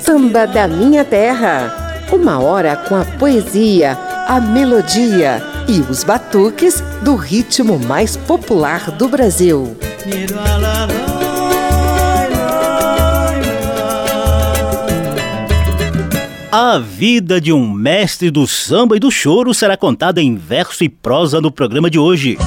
Samba da Minha Terra. Uma hora com a poesia, a melodia e os batuques do ritmo mais popular do Brasil. A vida de um mestre do samba e do choro será contada em verso e prosa no programa de hoje.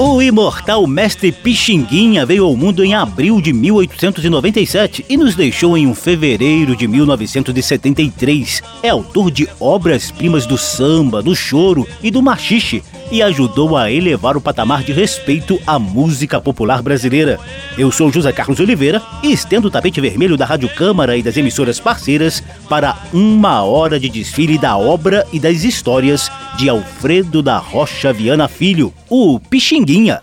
O imortal mestre Pixinguinha veio ao mundo em abril de 1897 e nos deixou em um fevereiro de 1973. É autor de obras-primas do samba, do choro e do machixe e ajudou a elevar o patamar de respeito à música popular brasileira. Eu sou José Carlos Oliveira e estendo o tapete vermelho da Rádio Câmara e das emissoras parceiras para uma hora de desfile da obra e das histórias de Alfredo da Rocha Viana Filho, o Pixinguinha.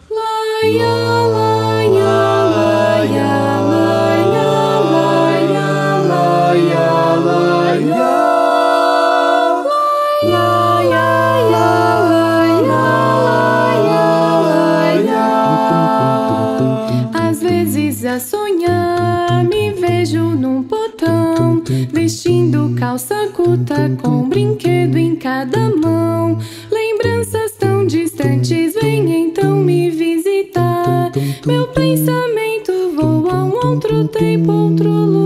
Calça curta com brinquedo em cada mão. Lembranças tão distantes vêm então me visitar. Meu pensamento voa a um outro tempo, outro lugar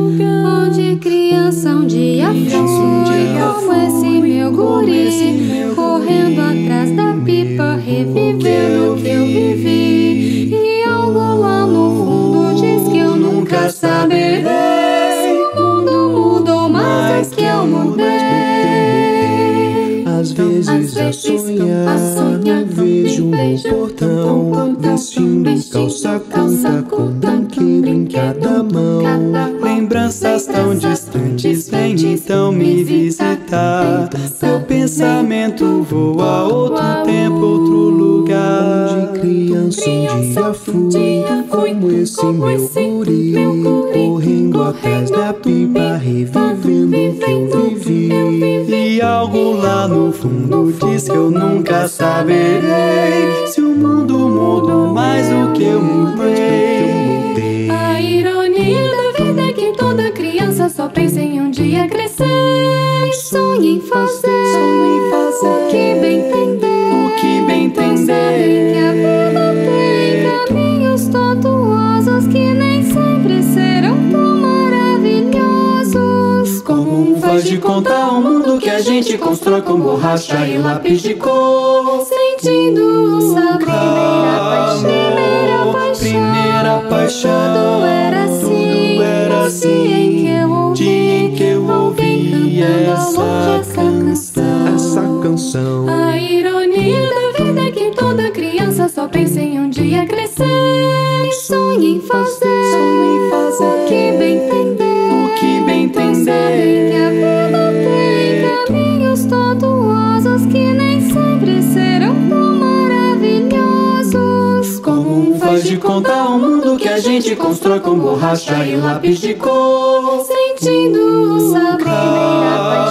conta o mundo que a gente constrói com borracha e lápis de cor. Sentindo o sabor,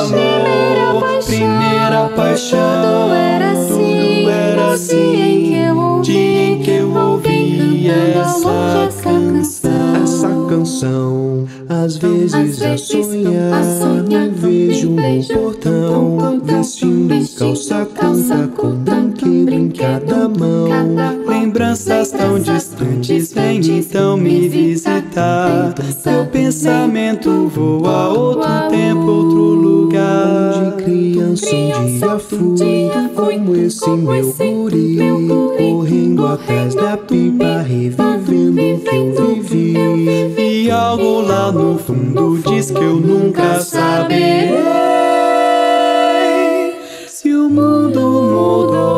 primeira paixão, primeira paixão. Tudo era assim, Tudo era assim. em que eu ouvi, que eu ouvi ao essa canção. Essa canção, às vezes, Às a vezes, sonhar, a sonhar, me vejo no portão, vestindo calça calça curta brinquedo cada em mão. Lembranças tão distantes vêm então me visitar. Meu pensamento voa a outro tempo, outro lugar. De criança um dia fui, como esse meu guri, correndo atrás da pipa, revivendo o que eu vivi. E algo lá no fundo diz que eu nunca saberei se o mundo mudou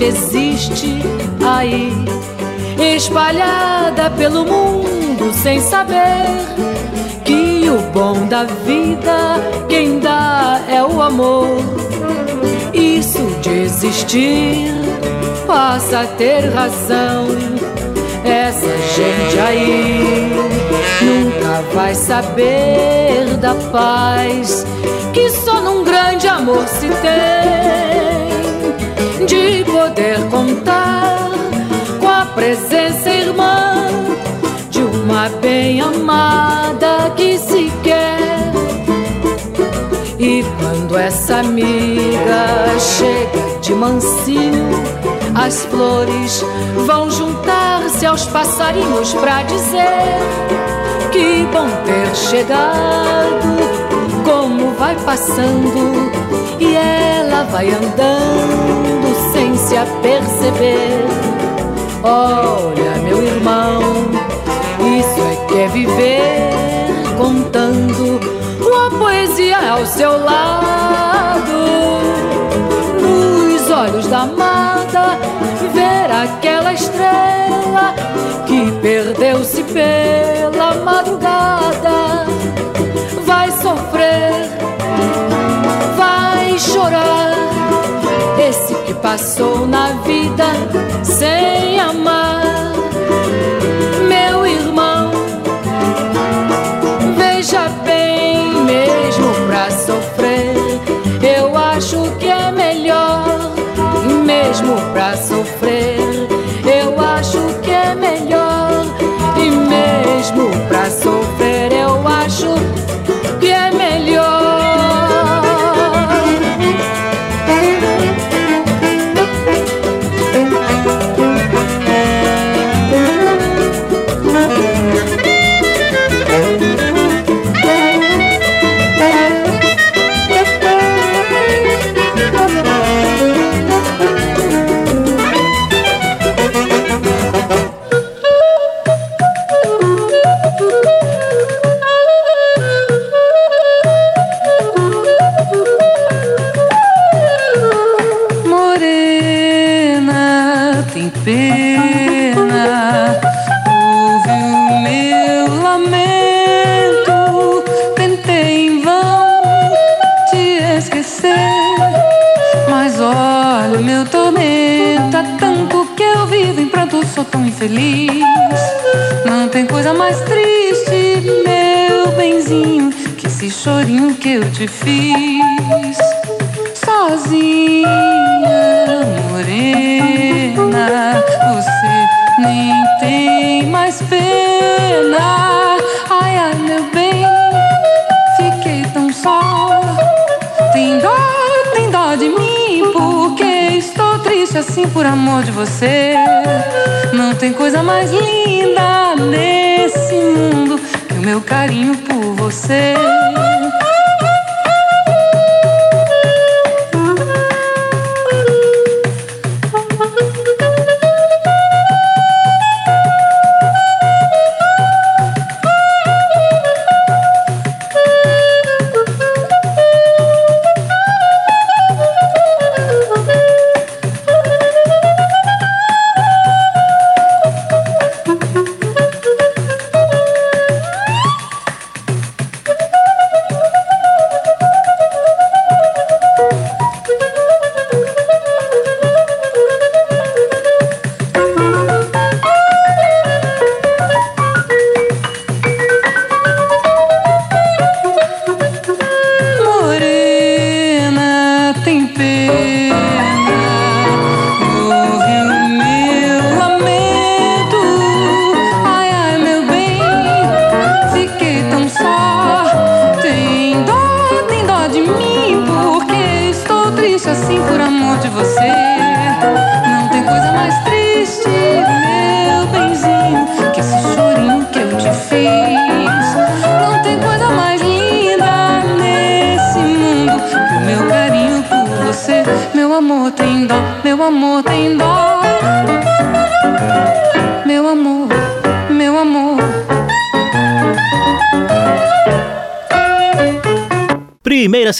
gente existe aí, espalhada pelo mundo sem saber que o bom da vida quem dá é o amor. Isso de existir passa a ter razão. Essa gente aí nunca vai saber da paz que só num grande amor se tem, poder contar com a presença irmã de uma bem amada que se quer. E quando essa amiga chega de mansinho, as flores vão juntar-se aos passarinhos para dizer que bom ter chegado como vai passando e ela vai andando se aperceber. Olha, meu irmão, isso é que é viver contando uma poesia ao seu lado. Nos olhos da amada, ver aquela estrela que perdeu-se pela madrugada vai sofrer, vai chorar. Passou na vida sem amar,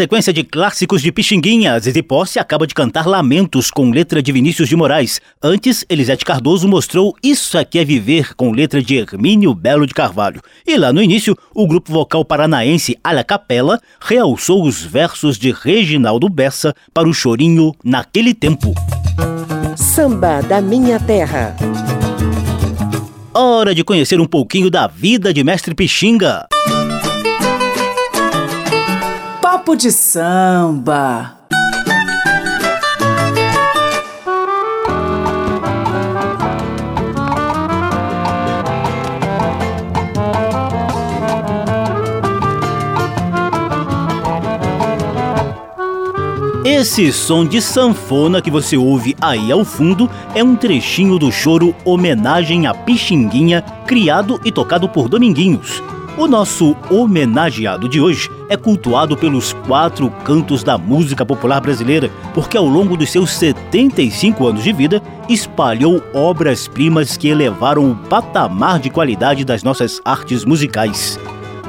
sequência de clássicos de Pixinguinha. Zizi Posse acaba de cantar Lamentos com letra de Vinícius de Moraes. Antes, Elisete Cardoso mostrou Isso Aqui é Viver com letra de Hermínio Belo de Carvalho. E lá no início, o grupo vocal paranaense Alha Capela realçou os versos de Reginaldo Bessa para o chorinho Naquele Tempo. Samba da Minha Terra. Hora de conhecer um pouquinho da vida de Mestre Pixinga. Papo de samba. Esse som de sanfona que você ouve aí ao fundo é um trechinho do choro Homenagem a Pixinguinha, criado e tocado por Dominguinhos. O nosso homenageado de hoje é cultuado pelos quatro cantos da música popular brasileira, porque ao longo dos seus 75 anos de vida, espalhou obras-primas que elevaram o patamar de qualidade das nossas artes musicais.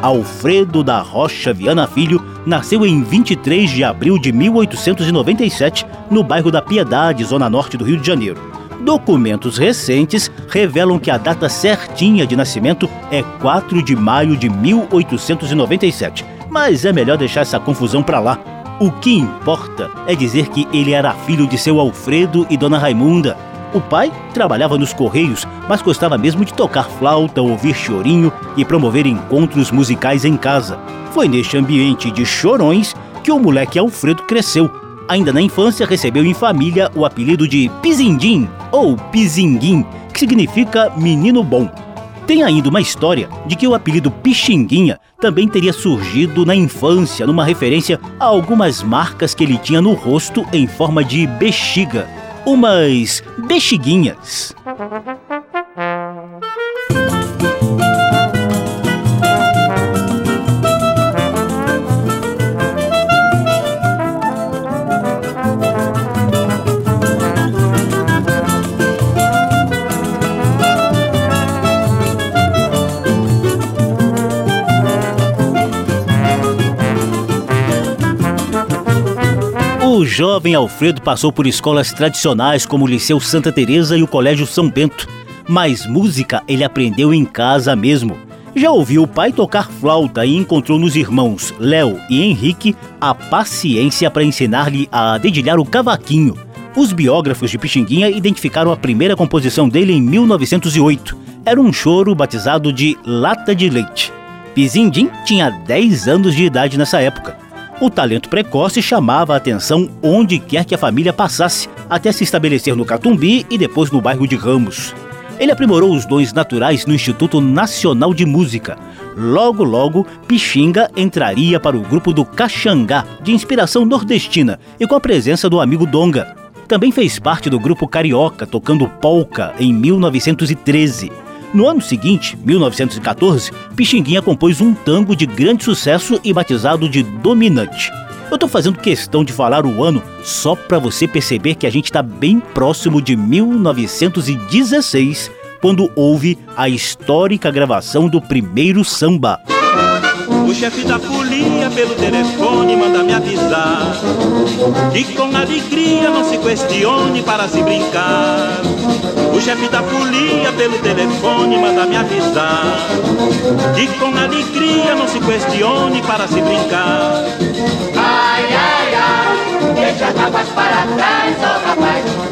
Alfredo da Rocha Viana Filho nasceu em 23 de abril de 1897, no bairro da Piedade, zona norte do Rio de Janeiro. Documentos recentes revelam que a data certinha de nascimento é 4 de maio de 1897. Mas é melhor deixar essa confusão para lá. O que importa é dizer que ele era filho de seu Alfredo e Dona Raimunda. O pai trabalhava nos Correios, mas gostava mesmo de tocar flauta, ouvir chorinho e promover encontros musicais em casa. Foi neste ambiente de chorões que o moleque Alfredo cresceu ainda na infância, recebeu em família o apelido de Pizindim ou Pizinguim, que significa menino bom. Tem ainda uma história de que o apelido Pixinguinha também teria surgido na infância, numa referência a algumas marcas que ele tinha no rosto em forma de bexiga. Umas bexiguinhas. O jovem Alfredo passou por escolas tradicionais como o Liceu Santa Teresa e o Colégio São Bento, mas música ele aprendeu em casa mesmo. Já ouviu o pai tocar flauta e encontrou nos irmãos Léo e Henrique a paciência para ensinar-lhe a dedilhar o cavaquinho. Os biógrafos de Pixinguinha identificaram a primeira composição dele em 1908. Era um choro batizado de Lata de Leite. Pizindim tinha 10 anos de idade nessa época. O talento precoce chamava a atenção onde quer que a família passasse, até se estabelecer no Catumbi e depois no bairro de Ramos. Ele aprimorou os dons naturais no Instituto Nacional de Música. Logo, logo, Pixinga entraria para o grupo do Caxangá, de inspiração nordestina, e com a presença do amigo Donga. Também fez parte do grupo Carioca, tocando polka em 1913. No ano seguinte, 1914, Pixinguinha compôs um tango de grande sucesso e batizado de Dominante. Eu tô fazendo questão de falar o ano só para você perceber que a gente está bem próximo de 1916, quando houve a histórica gravação do primeiro samba. O chefe da folia pelo telefone manda me avisar Que com alegria não se questione para se brincar. O chefe da folia pelo telefone manda me avisar Que com alegria não se questione para se brincar. Ai, ai, ai, deixa as águas para trás, oh rapaz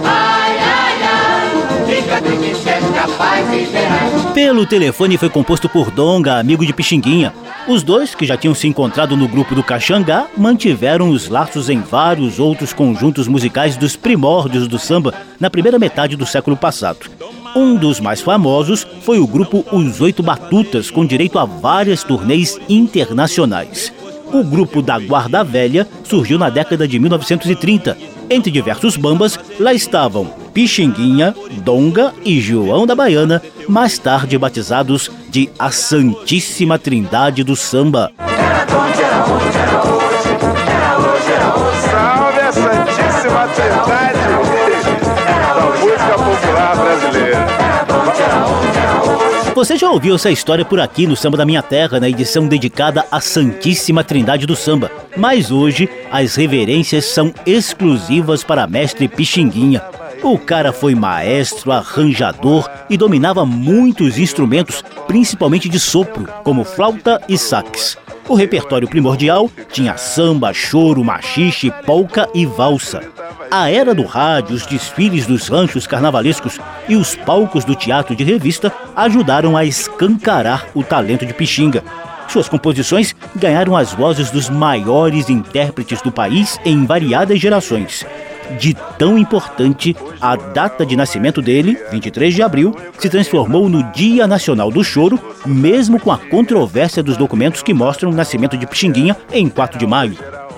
Pelo telefone foi composto por Donga, amigo de Pixinguinha os dois, que já tinham se encontrado no grupo do Caxangá, mantiveram os laços em vários outros conjuntos musicais dos primórdios do samba na primeira metade do século passado. Um dos mais famosos foi o grupo Os Oito Batutas, com direito a várias turnês internacionais. O grupo da Guarda Velha surgiu na década de 1930. Entre diversos bambas, lá estavam Pixinguinha, Donga e João da Baiana, mais tarde batizados de a Santíssima Trindade do Samba. Salve a Santíssima Trindade da música popular brasileira. Você já ouviu essa história por aqui no Samba da Minha Terra, na edição dedicada à Santíssima Trindade do Samba. Mas hoje, as reverências são exclusivas para Mestre Pixinguinha. O cara foi maestro, arranjador e dominava muitos instrumentos, principalmente de sopro, como flauta e sax. O repertório primordial tinha samba, choro, machixe, polca e valsa. A era do rádio, os desfiles dos ranchos carnavalescos e os palcos do teatro de revista ajudaram a escancarar o talento de Pixinga. Suas composições ganharam as vozes dos maiores intérpretes do país em variadas gerações de tão importante, a data de nascimento dele, 23 de abril, se transformou no Dia Nacional do Choro, mesmo com a controvérsia dos documentos que mostram o nascimento de Pixinguinha em 4 de maio.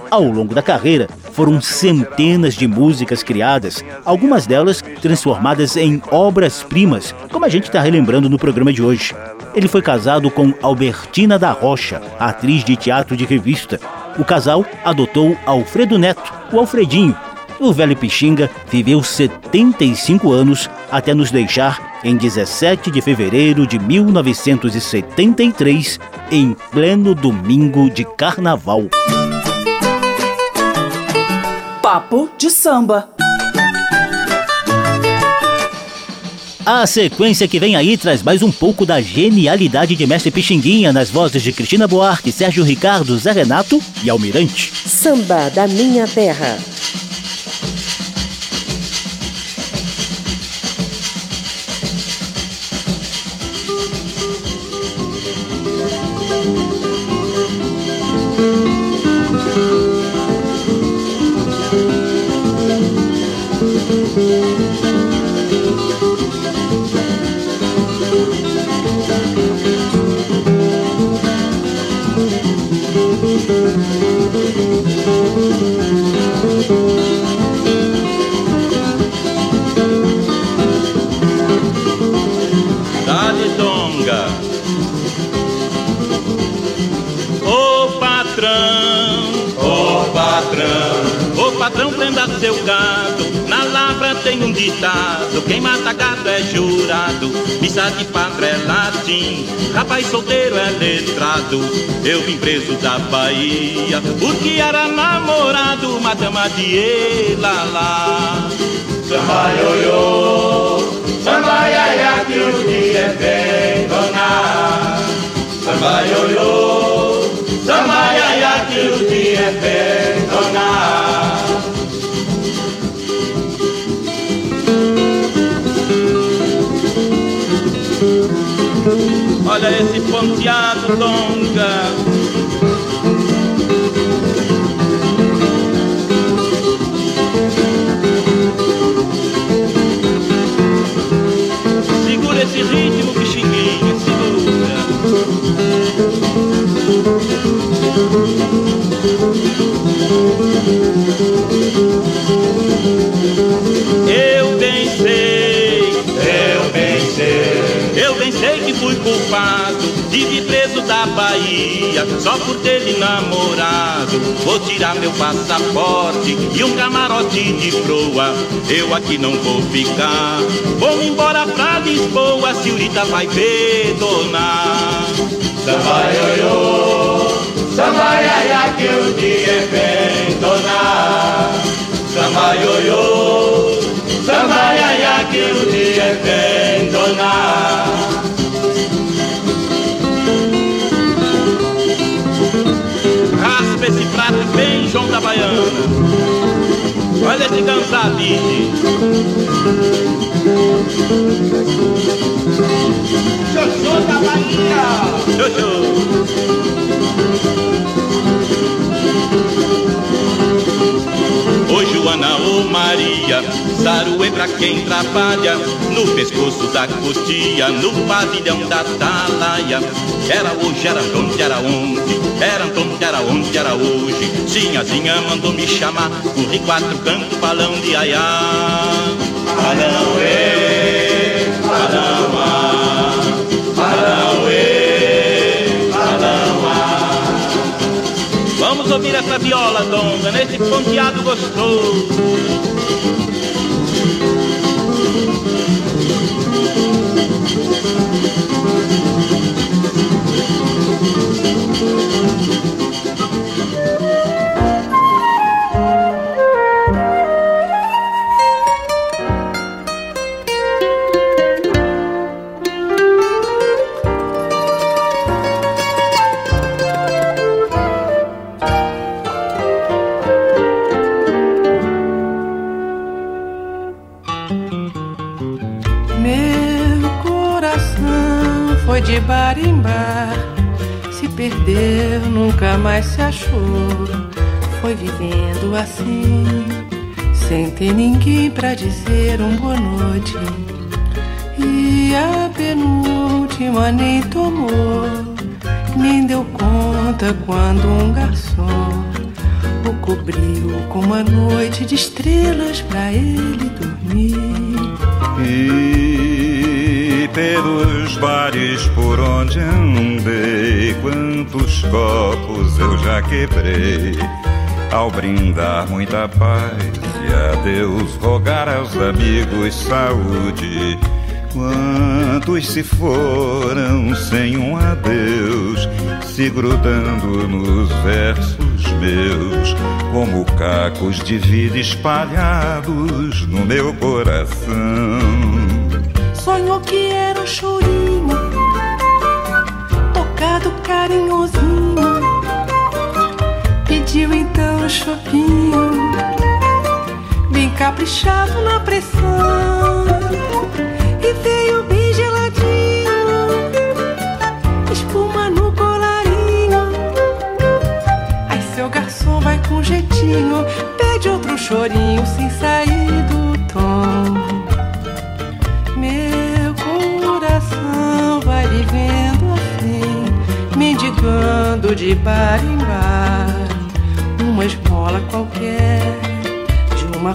Ao longo da carreira, foram centenas de músicas criadas, algumas delas transformadas em obras-primas, como a gente está relembrando no programa de hoje. Ele foi casado com Albertina da Rocha, atriz de teatro de revista. O casal adotou Alfredo Neto, o Alfredinho, o velho Pixinga viveu 75 anos até nos deixar em 17 de fevereiro de 1973, em pleno domingo de carnaval. Papo de samba. A sequência que vem aí traz mais um pouco da genialidade de Mestre Pixinguinha nas vozes de Cristina Buarque, Sérgio Ricardo, Zé Renato e Almirante. Samba da Minha Terra. Preso da Bahia, porque era namorado, madama de Elalá. Samba ioiô, samba iaia, que o dia é donar. Samba ioiô, samba iaia, que o dia é donar. Olha esse ponteado longa. Bahia só por ter lhe namorado. Vou tirar meu passaporte e um camarote de proa. Eu aqui não vou ficar, vou embora pra Lisboa. Senhorita vai perdonar. Samba ioiô, samba iaia que o dia é bem donar. Samba ioiô, samba iaia que o dia é bem João da Baiana. Olha esse cansadinho. Xoxô da Bahia. Xoxô. Maria, saruê pra quem trabalha No pescoço da cutia, no pavilhão da atalaia. Era hoje, era onde, era onde Era onde, era onde, era hoje. Sinhazinha mandou me chamar Corri quatro cantos, balão de aiá. Balão, ê, ouvir essa viola, donga, nesse ponteado gostoso assim, sem ter ninguém pra dizer um boa noite. E a penúltima nem tomou, nem deu conta quando um garçom o cobriu com uma noite de estrelas pra ele dormir. E pelos bares por onde andei, quantos copos eu já quebrei. Ao brindar muita paz e a Deus rogar aos amigos saúde. Quantos se foram sem um adeus, se grudando nos versos meus, como cacos de vida espalhados no meu coração. Chopinho, bem caprichado na pressão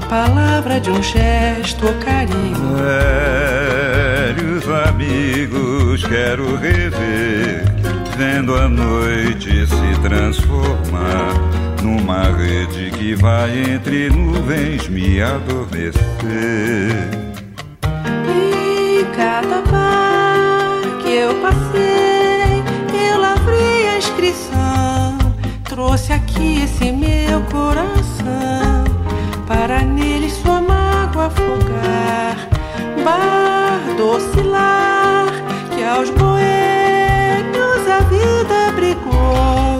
palavra, de um gesto ou carinho. Velhos amigos quero rever, vendo a noite se transformar numa rede que vai entre nuvens me adormecer. E cada bar que eu passei, eu lavrei a inscrição, trouxe aqui esse meu coração Bar docilar que aos boêmios a vida brigou.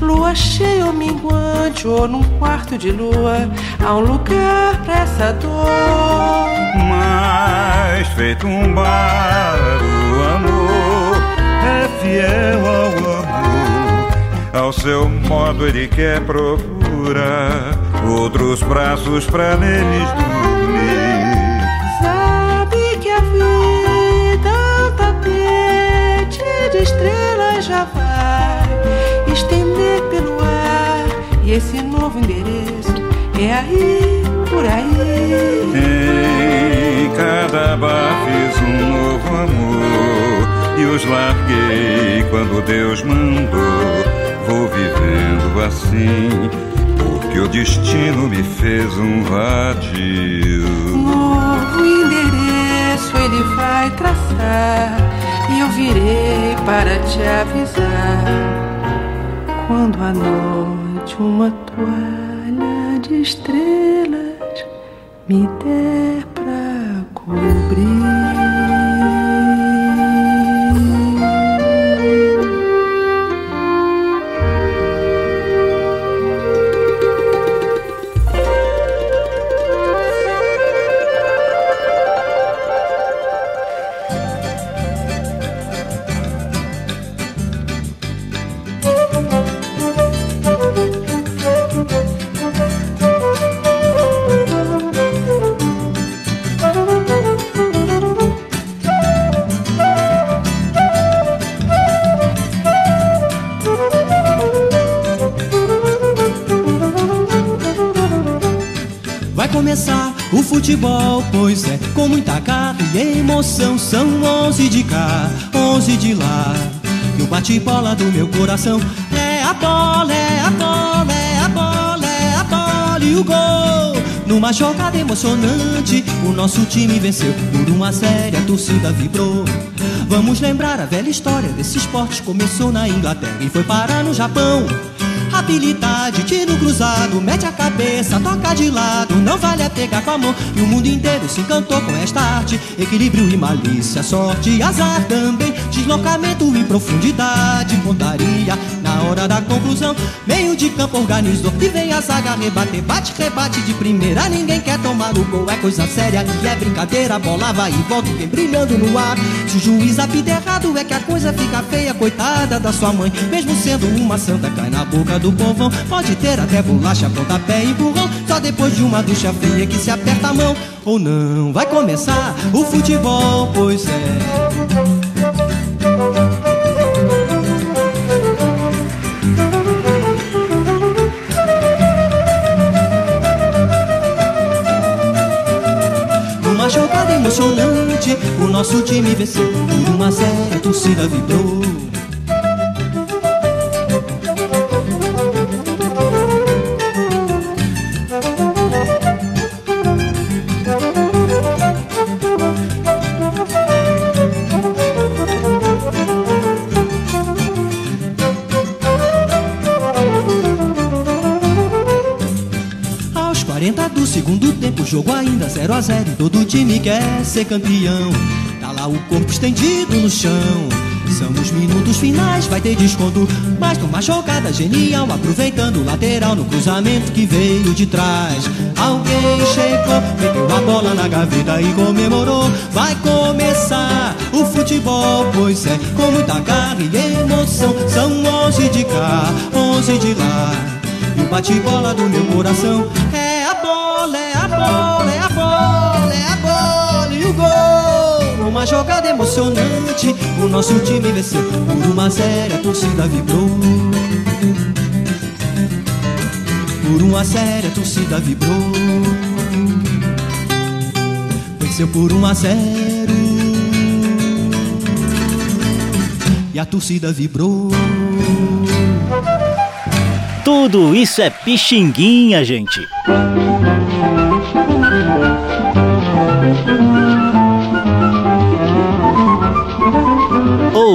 Lua cheia ou minguante ou num quarto de lua, há um lugar pra essa dor. Mas feito um bar, o amor é fiel ao amor. Ao seu modo ele quer procurar outros braços pra neles dormir. Esse novo endereço é aí, por aí. Em cada bar fiz um novo amor e os larguei quando Deus mandou. Vou vivendo assim que o destino me fez um vadio. Novo endereço ele vai traçar e eu virei para te avisar. Quando à noite uma toalha de estrelas me der pra cobrir. Pois é, com muita garra e emoção. São onze de cá, onze de lá. E o bate-bola do meu coração é a bola, é a bola, é a bola, é a bola e o gol. Numa jogada emocionante, o nosso time venceu por uma série, a torcida vibrou. Vamos lembrar a velha história desse esporte. Começou na Inglaterra e foi parar no Japão. Habilidade, tiro cruzado, mete a cabeça, toca de lado, não vale a pegar com mão. E o mundo inteiro se encantou com esta arte. Equilíbrio e malícia, sorte e azar também. Deslocamento em profundidade, pontaria, Na hora da conclusão, meio de campo organizou e vem a zaga rebater. Bate, rebate de primeira, ninguém quer tomar o gol. É coisa séria e é brincadeira. Bola vai e volta vem brilhando no ar. Se o juiz apita errado, é que a coisa fica feia. Coitada da sua mãe, mesmo sendo uma santa, cai na boca do povão. Pode ter até bolacha, pontapé e empurrão. Só depois de uma ducha fria que se aperta a mão. Ou não, vai começar o futebol, pois é. O nosso time venceu por uma série, a torcida vibrou. jogo ainda 0 a 0 e todo time quer ser campeão. Tá lá o corpo estendido no chão. São os minutos finais, vai ter desconto. Mas numa jogada genial, aproveitando o lateral no cruzamento que veio de trás. Alguém chegou, meteu a bola na gaveta e comemorou. Vai começar o futebol, pois é, com muita garra e emoção. São 11 de cá, 11 de lá. E o bate-bola do meu coração emocionante, o nosso time venceu por uma série, a torcida vibrou. Por uma série, a torcida vibrou. Venceu por um a zero. E a torcida vibrou. Tudo isso é pixinguinha, gente.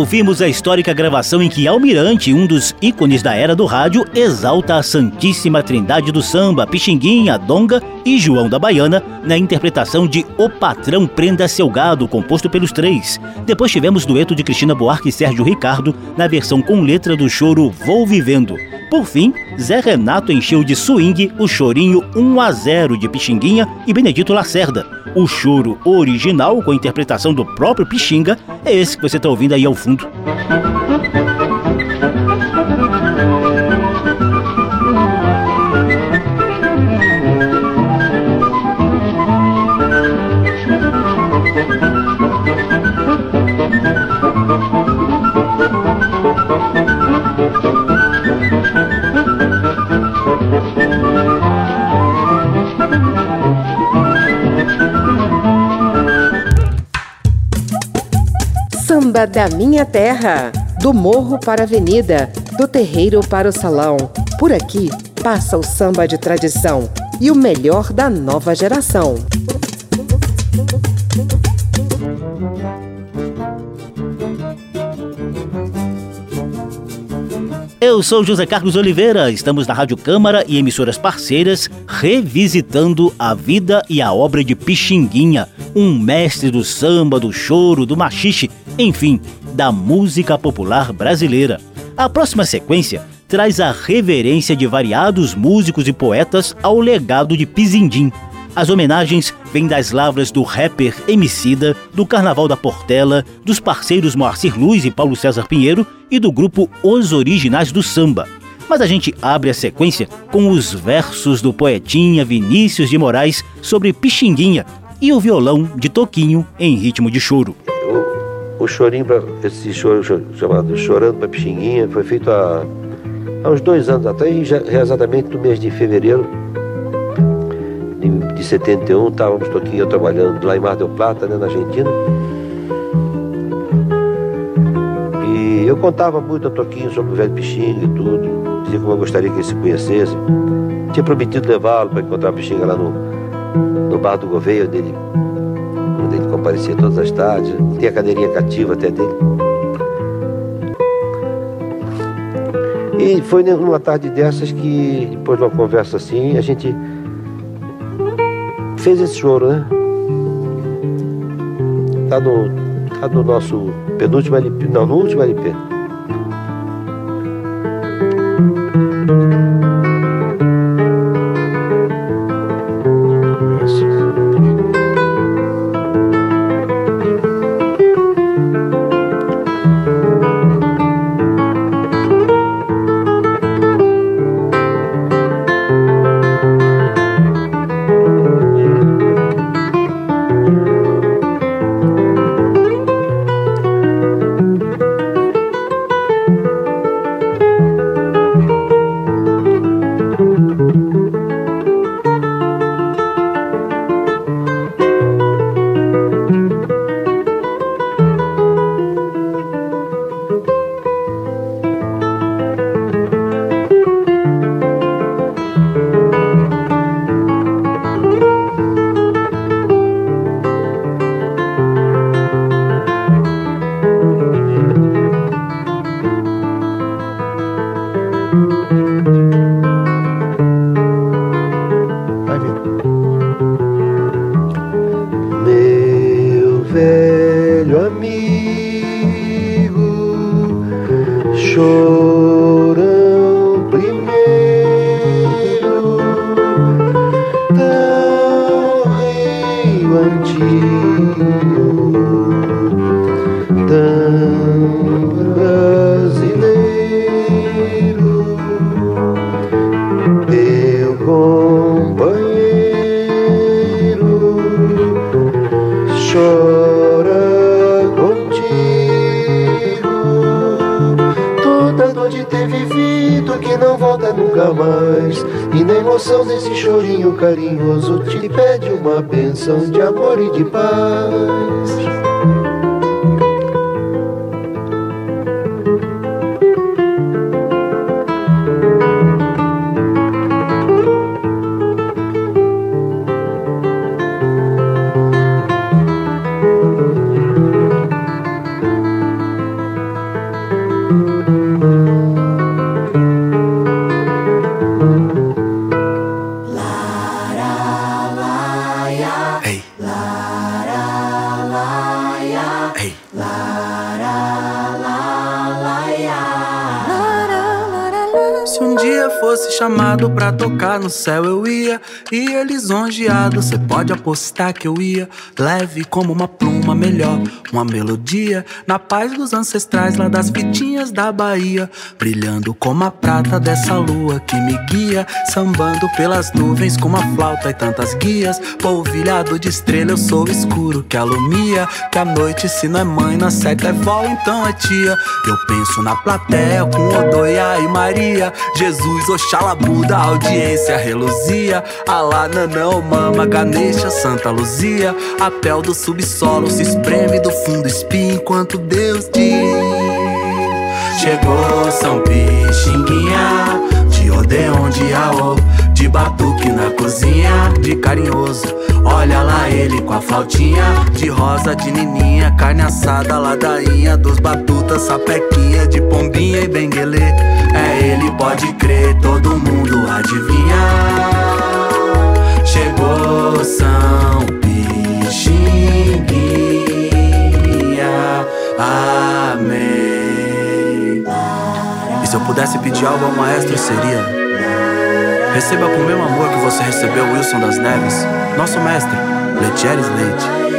Ouvimos a histórica gravação em que Almirante, um dos ícones da era do rádio, exalta a Santíssima Trindade do samba, Pixinguinha, Donga e João da Baiana, na interpretação de O Patrão Prenda Seu Gado, composto pelos três. Depois tivemos dueto de Cristina Buarque e Sérgio Ricardo, na versão com letra do choro Vou Vivendo. Por fim, Zé Renato encheu de swing o chorinho 1 a 0 de Pixinguinha e Benedito Lacerda. O choro original, com a interpretação do próprio Pixinga, é esse que você está ouvindo aí ao fundo. Da minha terra, do morro para a avenida, do terreiro para o salão. Por aqui passa o samba de tradição e o melhor da nova geração. Eu sou José Carlos Oliveira, estamos na Rádio Câmara e emissoras parceiras revisitando a vida e a obra de Pixinguinha, um mestre do samba, do choro, do machixe enfim, da música popular brasileira. A próxima sequência traz a reverência de variados músicos e poetas ao legado de Pizindim. As homenagens vêm das lavras do rapper Emicida, do Carnaval da Portela, dos parceiros Moacir Luz e Paulo César Pinheiro e do grupo Os Originais do Samba. Mas a gente abre a sequência com os versos do poetinha Vinícius de Moraes sobre Pixinguinha e o violão de Toquinho em ritmo de choro. O chorinho, pra, esse choro chamado Chorando para Pixinguinha, foi feito há, há uns dois anos atrás, exatamente no mês de fevereiro de, de 71, estávamos Toquinho trabalhando lá em Mar del Plata, né, na Argentina. E eu contava muito a Toquinho sobre o velho Pixinga e tudo, dizia como eu gostaria que ele se conhecesse. Tinha prometido levá-lo para encontrar o Pixinga lá no, no bar do Gouveia, onde ele comparecia todas as tardes. Tinha a cadeirinha cativa até dele. E foi numa tarde dessas que, depois de uma conversa assim, a gente fez esse choro, né? Tá no, tá no nosso penúltimo LP, não, no último LP. Chamado pra tocar no céu, eu ia. Ia lisonjeado, cê pode apostar que eu ia. Leve como uma pluma, melhor, uma melodia. Na paz dos ancestrais lá das fitinhas da Bahia. Brilhando como a prata dessa lua que me guia. Sambando pelas nuvens com uma flauta e tantas guias. Polvilhado de estrela, eu sou escuro que alumia. Que a noite, se não é mãe, na certa é vó, então é tia. Eu penso na plateia com Odoia e Maria. Jesus, Oxalá, Buda, audiência reluzia. Alá, Nanã, Mama, Ganesha, Santa Luzia. A pel do subsolo se espreme do fundo espia enquanto Deus diz. Chegou São Pixinguinha, de Odeon, de Aô, de batuque na cozinha, de carinhoso. Olha lá ele com a flautinha, de rosa, de nininha, carne assada, ladainha, dos batutas, sapequinha, de pombinha e benguelê. É ele, pode crer, todo mundo adivinha. Chegou São Pixinguinha, amém. E se eu pudesse pedir algo ao maestro seria Receba com o mesmo amor que você recebeu Wilson das Neves, nosso mestre, Letieres Leite.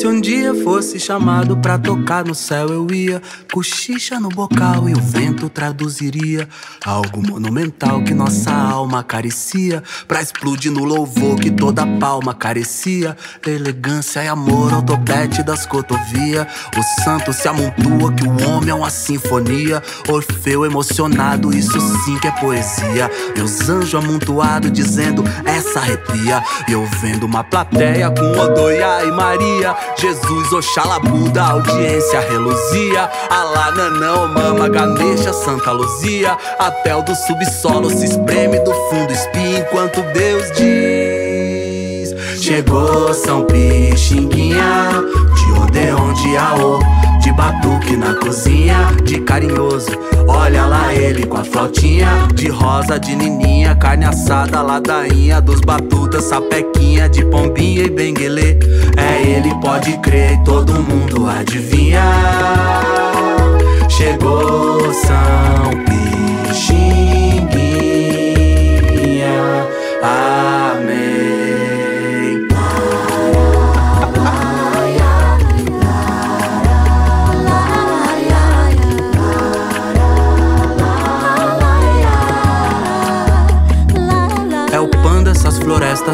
Se um dia fosse chamado pra tocar no céu, eu ia cochicha no bocal e o vento traduziria algo monumental que nossa alma acaricia. Pra explodir no louvor que toda palma carecia. Elegância e amor ao topete das cotovias. O santo se amontoa que o homem é uma sinfonia. Orfeu emocionado, isso sim que é poesia. Meus anjos amontoados dizendo essa arrepia. E eu vendo uma plateia com Odoia e Maria. Jesus, Oxalá, Buda, audiência reluzia. Alá, Nanã, Mama, Ganesha, Santa Luzia. Até o do subsolo se espreme do fundo espia enquanto Deus diz. Chegou São Pixinguinha, de Odeon, de Aô, de batuque na cozinha, de carinhoso. Olha lá ele com a flautinha, de rosa, de nininha, carne assada, ladainha, dos batutas, sapequinha, de pombinha e benguelê. É ele, pode crer, todo mundo adivinha. Chegou São Pixinguinha, amém.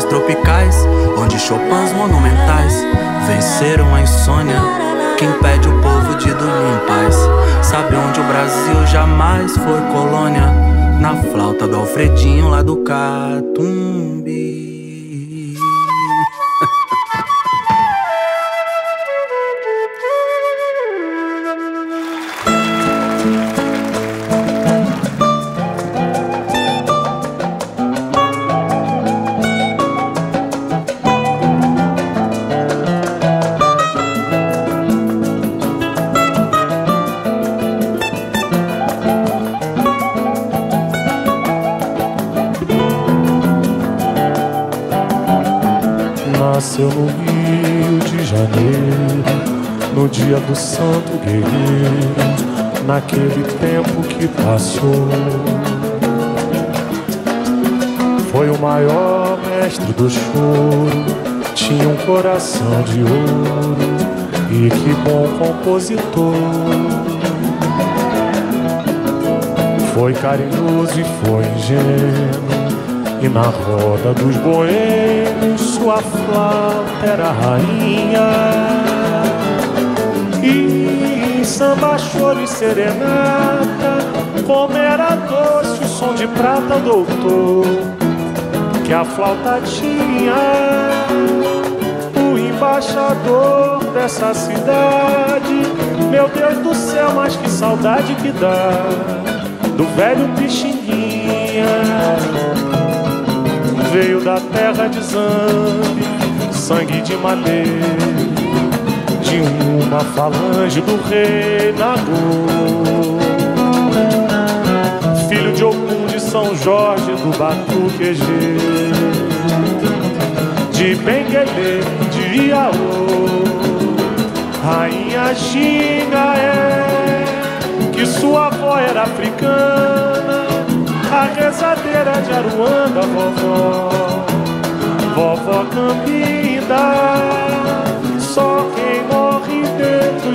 Tropicais, onde Chopins monumentais venceram a insônia. Quem pede o povo de dormir em paz, sabe onde o Brasil jamais foi colônia? Na flauta do Alfredinho lá do Catumbi. Santo guerreiro, naquele tempo que passou. Foi o maior mestre do choro, tinha um coração de ouro e que bom compositor. Foi carinhoso e foi ingênuo, e na roda dos boêmios sua flauta era rainha. E samba, choro e serenata, como era doce o som de prata, doutor, que a flauta tinha o embaixador dessa cidade. Meu Deus do céu, mas que saudade que dá do velho Pixinguinha. Veio da terra de Zambi, sangue de madeira, de uma falange do rei Nagô. Filho de Ogum de São Jorge do Batuqueje, de Benguele, de Iaô, Rainha Xinga é que sua avó era africana, a rezadeira de Aruanda, vovó, vovó Campinda.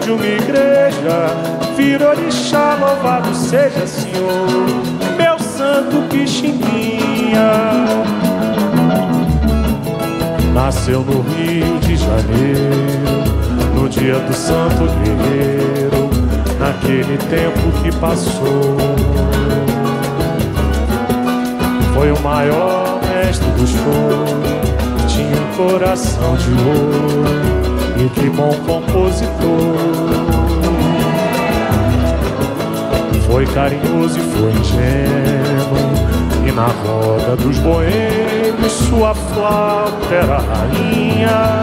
De uma igreja vira orixá, louvado seja Senhor, meu santo Pixinguinha. Nasceu no Rio de Janeiro, no dia do Santo Guerreiro naquele tempo que passou. Foi o maior mestre dos foros, tinha um coração de ouro e que bom compositor. Foi carinhoso e foi ingênuo, e na roda dos boêmios sua flauta era rainha.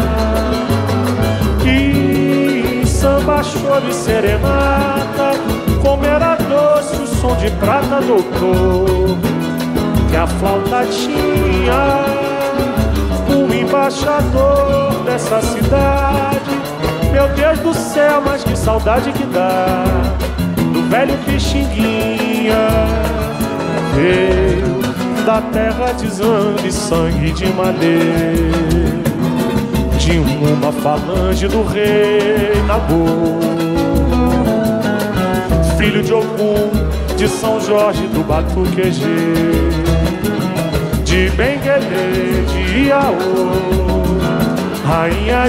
E samba, choro e serenata, como era doce o som de prata, doutor, que a flauta tinha, embaixador dessa cidade. Meu Deus do céu, mas que saudade que dá do velho Pixinguinha. Veio da terra de Zambi, sangue de madeira de uma falange do rei Nabô. Filho de Ogum, de São Jorge do Batuqueje, de Benguele, de Iaô, Rainha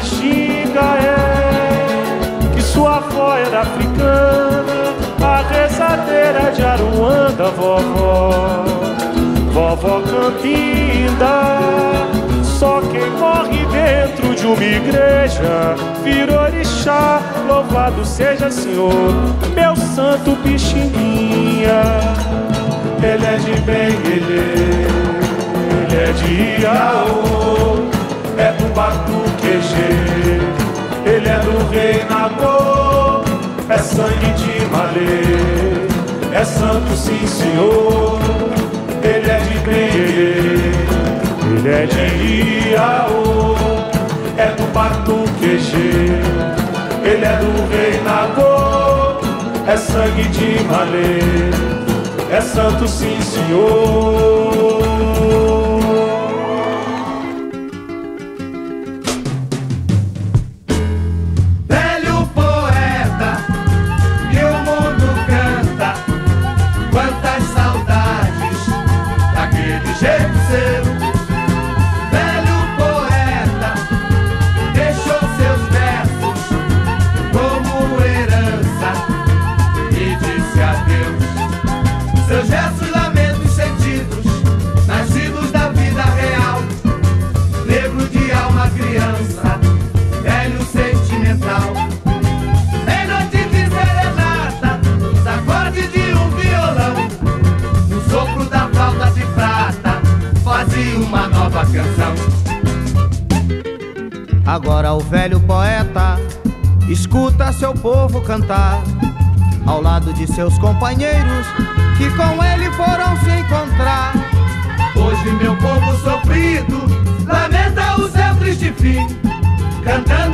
é, que sua avó era africana, a rezadeira de Aruanda, vovó, vovó Campinda. Só quem morre dentro de uma igreja vira orixá, louvado seja Senhor, meu santo Pixinguinha. Ele é de de Iaô, é do Batuqueje, ele é do rei Nagô, é sangue de Malê, é santo sim senhor, ele é de Benguele. Ele é de Iaô, é do Batuqueje, ele é do rei Nagô, é sangue de Malê, é santo sim senhor. Cantar ao lado de seus companheiros que com ele foram se encontrar. Hoje meu povo sofrido lamenta o seu triste fim, cantando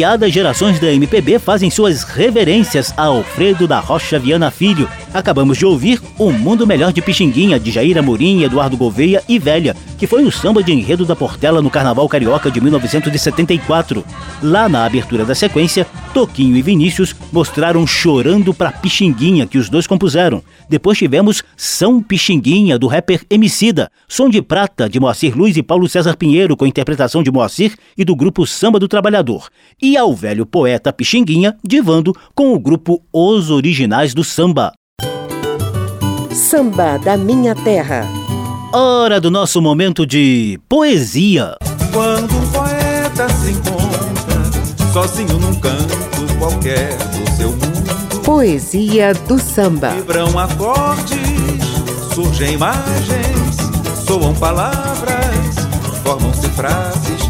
variadas gerações da MPB fazem suas reverências a Alfredo da Rocha Viana Filho. Acabamos de ouvir O Mundo Melhor de Pixinguinha, de Jair Amorim, Eduardo Gouveia e Velha, que foi o samba de enredo da Portela no Carnaval Carioca de 1974. Lá na abertura da sequência, Toquinho e Vinícius mostraram Chorando pra Pixinguinha, que os dois compuseram. Depois tivemos São Pixinguinha, do rapper Emicida, Som de Prata, de Moacir Luiz e Paulo César Pinheiro, com interpretação de Moacir e do grupo Samba do Trabalhador. E ao velho poeta Pixinguinha, divando com o grupo Os Originais do Samba. Samba da Minha Terra. Hora do nosso momento de poesia. Quando um poeta se encontra sozinho num canto qualquer do seu mundo. Poesia do samba. Vibram acordes, surgem imagens, soam palavras, formam-se frases.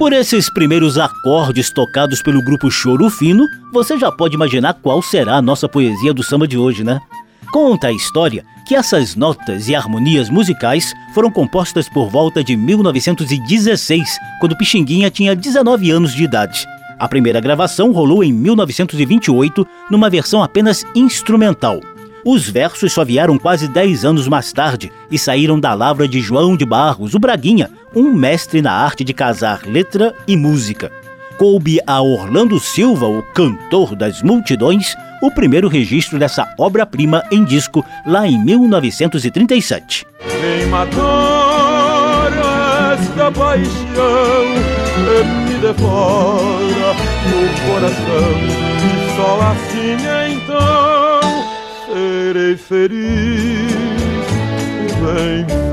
Por esses primeiros acordes tocados pelo grupo Choro Fino, você já pode imaginar qual será a nossa poesia do samba de hoje, né? Conta a história que essas notas e harmonias musicais foram compostas por volta de 1916, quando Pixinguinha tinha 19 anos de idade. A primeira gravação rolou em 1928, numa versão apenas instrumental. Os versos só vieram quase 10 anos mais tarde e saíram da lavra de João de Barros, o Braguinha, um mestre na arte de casar letra e música. Coube a Orlando Silva, o cantor das multidões, o primeiro registro dessa obra-prima em disco lá em 1937. Vem matar esta paixão que me devora coração só assim então serei feliz bem feliz.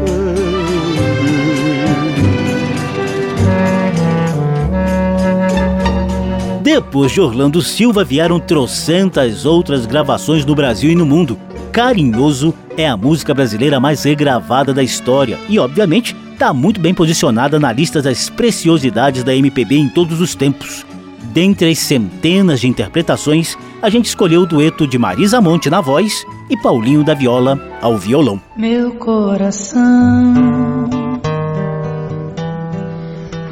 Depois de Orlando Silva vieram trocentas outras gravações no Brasil e no mundo. Carinhoso é a música brasileira mais regravada da história e, obviamente, está muito bem posicionada na lista das preciosidades da MPB em todos os tempos. Dentre as centenas de interpretações, a gente escolheu o dueto de Marisa Monte na voz e Paulinho da Viola ao violão. Meu coração,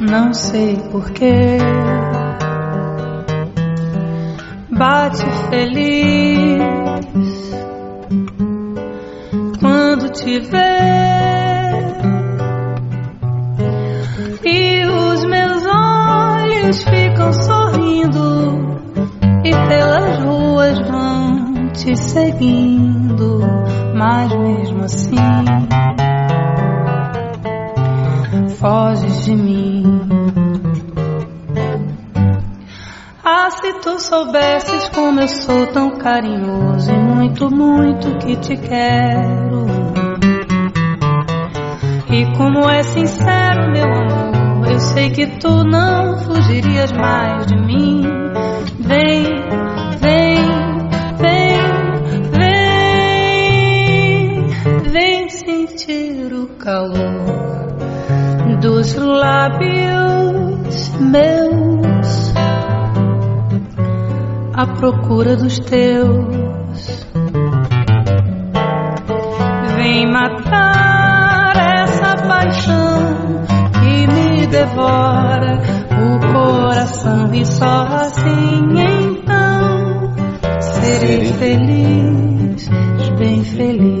não sei porquê, bate feliz quando te vê ficam sorrindo e pelas ruas vão te seguindo, mas mesmo assim foges de mim. Ah, se tu soubesses como eu sou tão carinhoso e muito, muito que te quero. E como é sincero meu amor, eu sei que tu não fugirias mais de mim. Vem, vem, vem, vem, vem sentir o calor dos lábios meus à procura dos teus. Vem matar devora o coração e só assim então serei. feliz, bem feliz,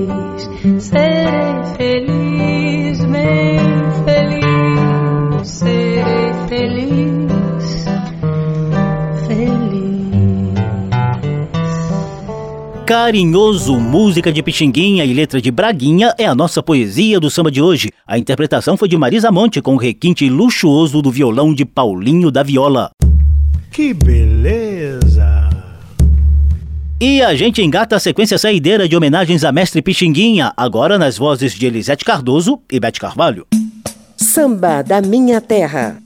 Carinhoso, música de Pixinguinha e letra de Braguinha é a nossa poesia do samba de hoje. A interpretação foi de Marisa Monte com o requinte luxuoso do violão de Paulinho da Viola. Que beleza! E a gente engata a sequência saideira de homenagens a Mestre Pixinguinha, agora nas vozes de Elisete Cardoso e Bete Carvalho. Samba da Minha Terra.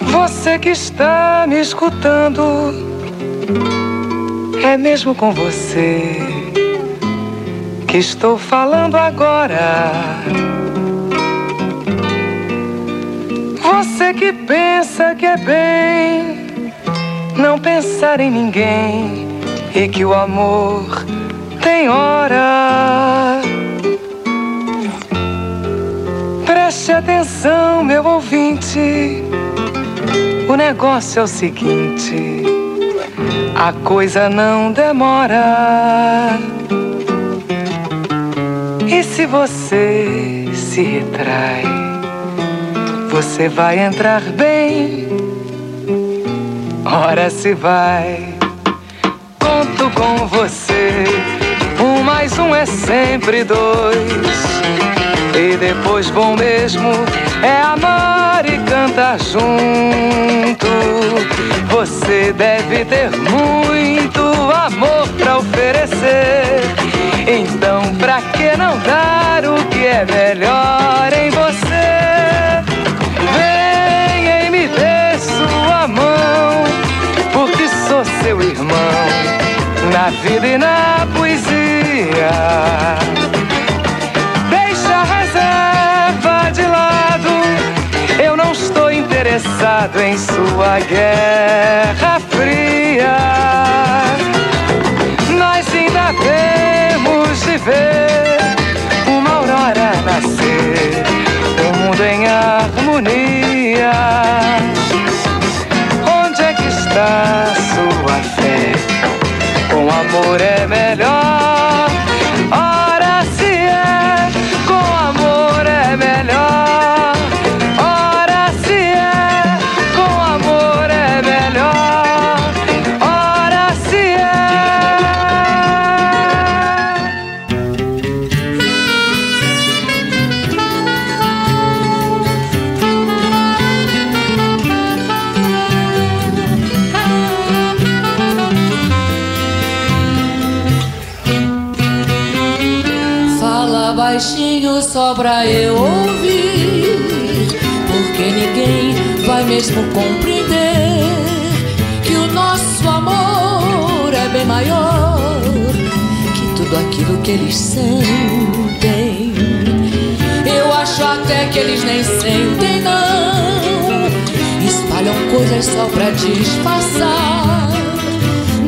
Você que está me escutando, é mesmo com você que estou falando agora. Você que pensa que é bem não pensar em ninguém e que o amor tem hora. Preste atenção, meu ouvinte. O negócio é o seguinte: a coisa não demora. E se você se retrai, você vai entrar bem. Ora se vai, conto com você. Um mais um é sempre dois. E depois bom mesmo é amar e cantar junto. Você deve ter muito amor pra oferecer. Então, pra que não dar o que é melhor em você? Venha e me dê sua mão, porque sou seu irmão, na vida e na poesia. Em sua guerra fria. Nós ainda temos de ver uma aurora nascer, um mundo em harmonia. Onde é que está sua fé? Com amor é melhor. Eu ouvir, porque ninguém vai mesmo compreender que o nosso amor é bem maior que tudo aquilo que eles sentem. Eu acho até que eles nem sentem, não. Espalham coisas só pra disfarçar.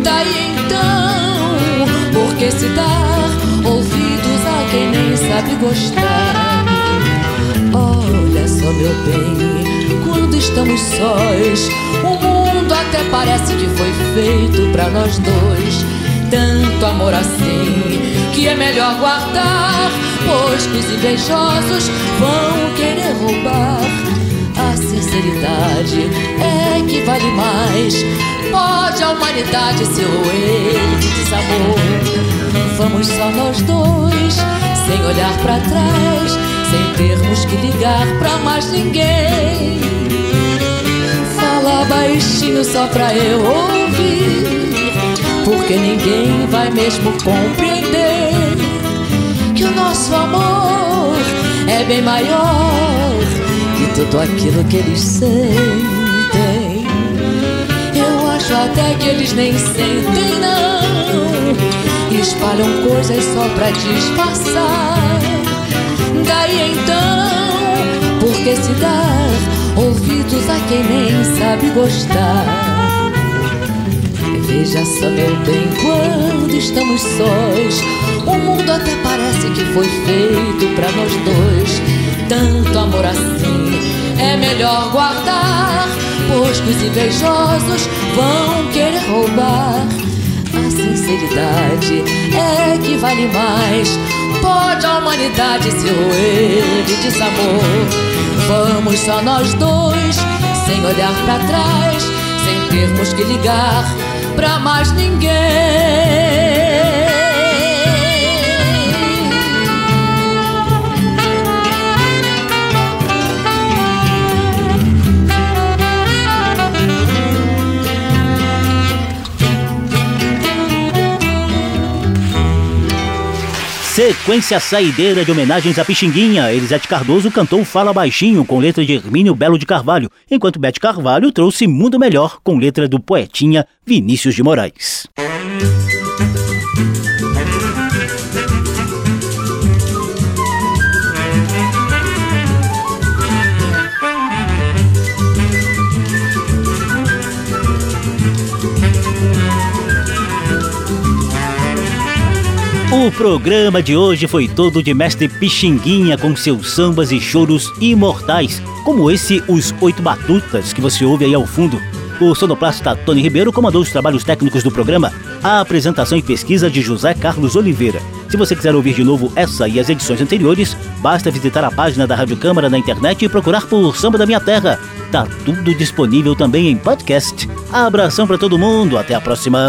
Daí então, por que se dar ouvidos a quem nem sabe gostar? Só, meu bem, quando estamos sós, o mundo até parece que foi feito pra nós dois. Tanto amor assim, que é melhor guardar, pois que os invejosos vão querer roubar. A sinceridade é que vale mais. Pode a humanidade ser ele de desamor. Vamos só nós dois, sem olhar pra trás, sem termos que ligar pra mais ninguém. Fala baixinho só pra eu ouvir, porque ninguém vai mesmo compreender que o nosso amor é bem maior que tudo aquilo que eles sentem. Eu acho até que eles nem sentem, não. Espalham coisas só pra disfarçar. Daí então, por que se dar ouvidos a quem nem sabe gostar? Veja só, meu bem, quando estamos sós, o mundo até parece que foi feito pra nós dois. Tanto amor assim é melhor guardar, pois que os invejosos vão querer roubar. A sinceridade é que vale mais. Pode a humanidade se roer de desamor. Vamos só nós dois, sem olhar pra trás, sem termos que ligar pra mais ninguém. Sequência saideira de homenagens a Pixinguinha. Elisete Cardoso cantou Fala Baixinho com letra de Hermínio Belo de Carvalho, enquanto Bete Carvalho trouxe Mundo Melhor com letra do poetinha Vinícius de Moraes. O programa de hoje foi todo de Mestre Pixinguinha com seus sambas e choros imortais, como esse Os Oito Batutas que você ouve aí ao fundo. O sonoplasta Tony Ribeiro comandou os trabalhos técnicos do programa, a apresentação e pesquisa de José Carlos Oliveira. Se você quiser ouvir de novo essa e as edições anteriores, basta visitar a página da Rádio Câmara na internet e procurar por Samba da Minha Terra. Tá tudo disponível também em podcast. Abração para todo mundo, até a próxima.